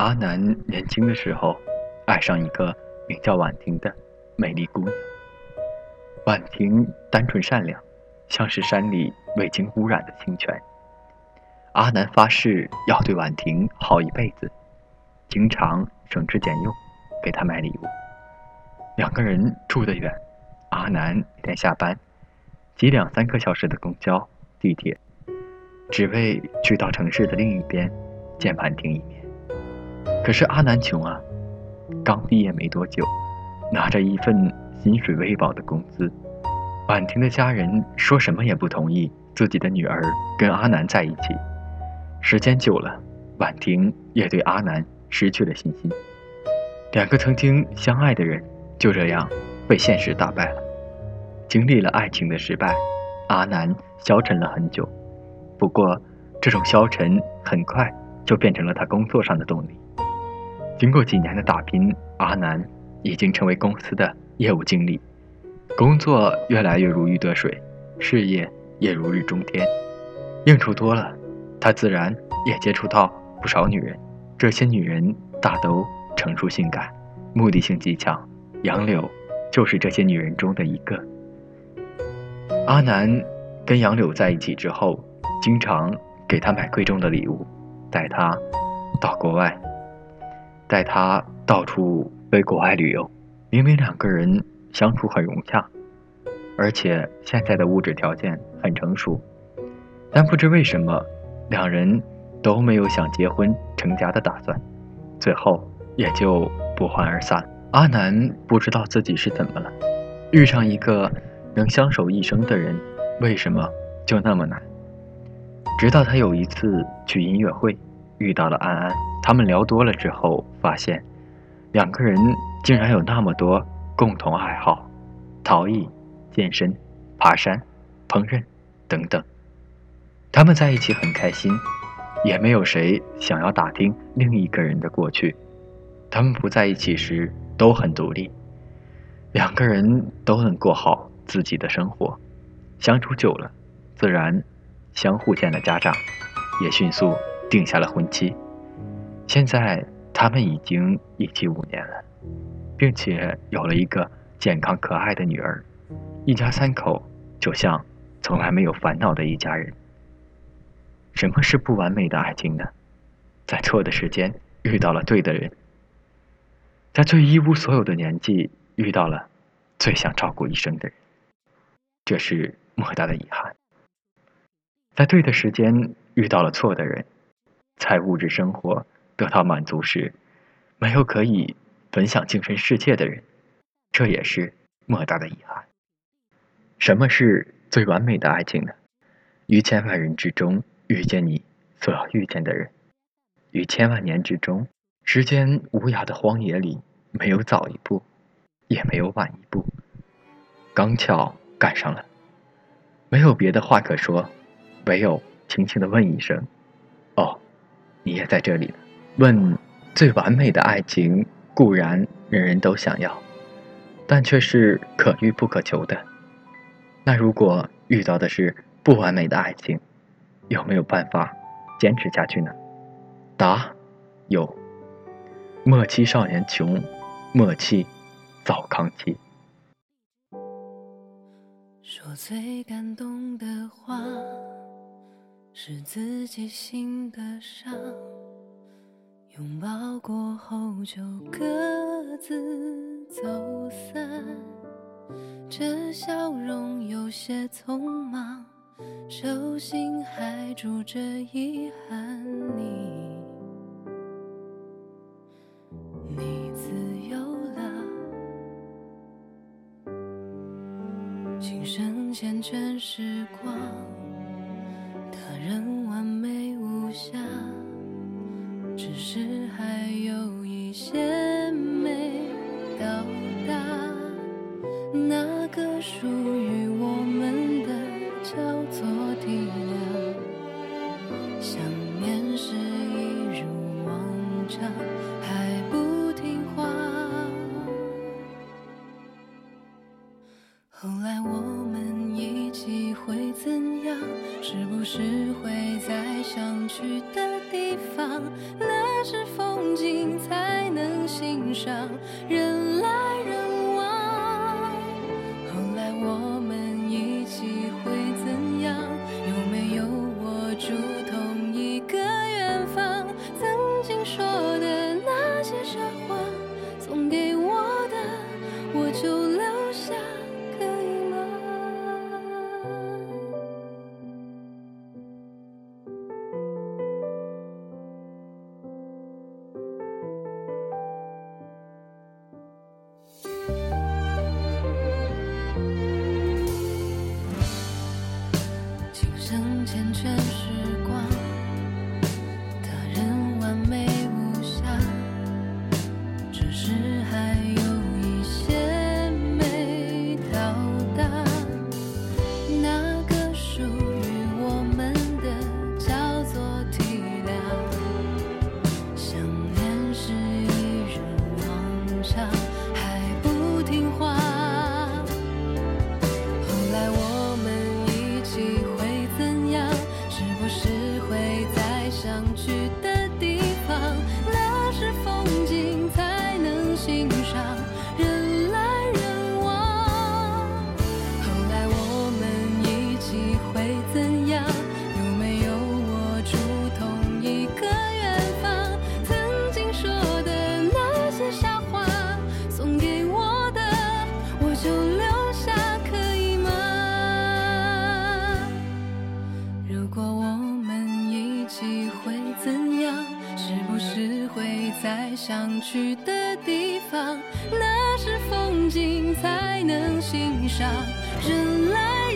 阿南年轻的时候，爱上一个名叫婉婷的美丽姑娘。婉婷单纯善良，像是山里未经污染的清泉。阿南发誓要对婉婷好一辈子，经常省吃俭用给她买礼物。两个人住得远，阿南每天下班挤两三个小时的公交、地铁，只为去到城市的另一边见婉婷一面。可是阿南穷啊，刚毕业没多久，拿着一份薪水微薄的工资，婉婷的家人说什么也不同意自己的女儿跟阿南在一起。时间久了，婉婷也对阿南失去了信心。两个曾经相爱的人就这样被现实打败了。经历了爱情的失败，阿南消沉了很久。不过，这种消沉很快就变成了他工作上的动力。经过几年的打拼，阿南已经成为公司的业务经理，工作越来越如鱼得水，事业也如日中天。应酬多了。他自然也接触到不少女人，这些女人大都成熟性感，目的性极强。杨柳就是这些女人中的一个。阿南跟杨柳在一起之后，经常给她买贵重的礼物，带她到国外，带他到处飞国外旅游。明明两个人相处很融洽，而且现在的物质条件很成熟，但不知为什么。两人都没有想结婚成家的打算，最后也就不欢而散。阿南不知道自己是怎么了，遇上一个能相守一生的人，为什么就那么难？直到他有一次去音乐会，遇到了安安，他们聊多了之后，发现两个人竟然有那么多共同爱好：陶艺、健身、爬山、烹饪等等。他们在一起很开心，也没有谁想要打听另一个人的过去。他们不在一起时都很独立，两个人都能过好自己的生活。相处久了，自然相互见了家长，也迅速定下了婚期。现在他们已经一起五年了，并且有了一个健康可爱的女儿，一家三口就像从来没有烦恼的一家人。什么是不完美的爱情呢？在错的时间遇到了对的人，在最一无所有的年纪遇到了最想照顾一生的人，这是莫大的遗憾。在对的时间遇到了错的人，在物质生活得到满足时，没有可以分享精神世界的人，这也是莫大的遗憾。什么是最完美的爱情呢？于千万人之中。遇见你所要遇见的人，于千万年之中，时间无涯的荒野里，没有早一步，也没有晚一步，刚巧赶上了，没有别的话可说，唯有轻轻的问一声：“哦，你也在这里呢。”问最完美的爱情固然人人都想要，但却是可遇不可求的。那如果遇到的是不完美的爱情？有没有办法坚持下去呢？答：有。莫欺少年穷，莫欺早康期。说最感动的话，是自己心的伤。拥抱过后就各自走散，这笑容有些匆忙。手心还住着遗憾，你，你自由了，情深缱绻时光，是会在想去的地方，那是风景才能欣赏，人类。去的地方那是风景才能欣赏。人来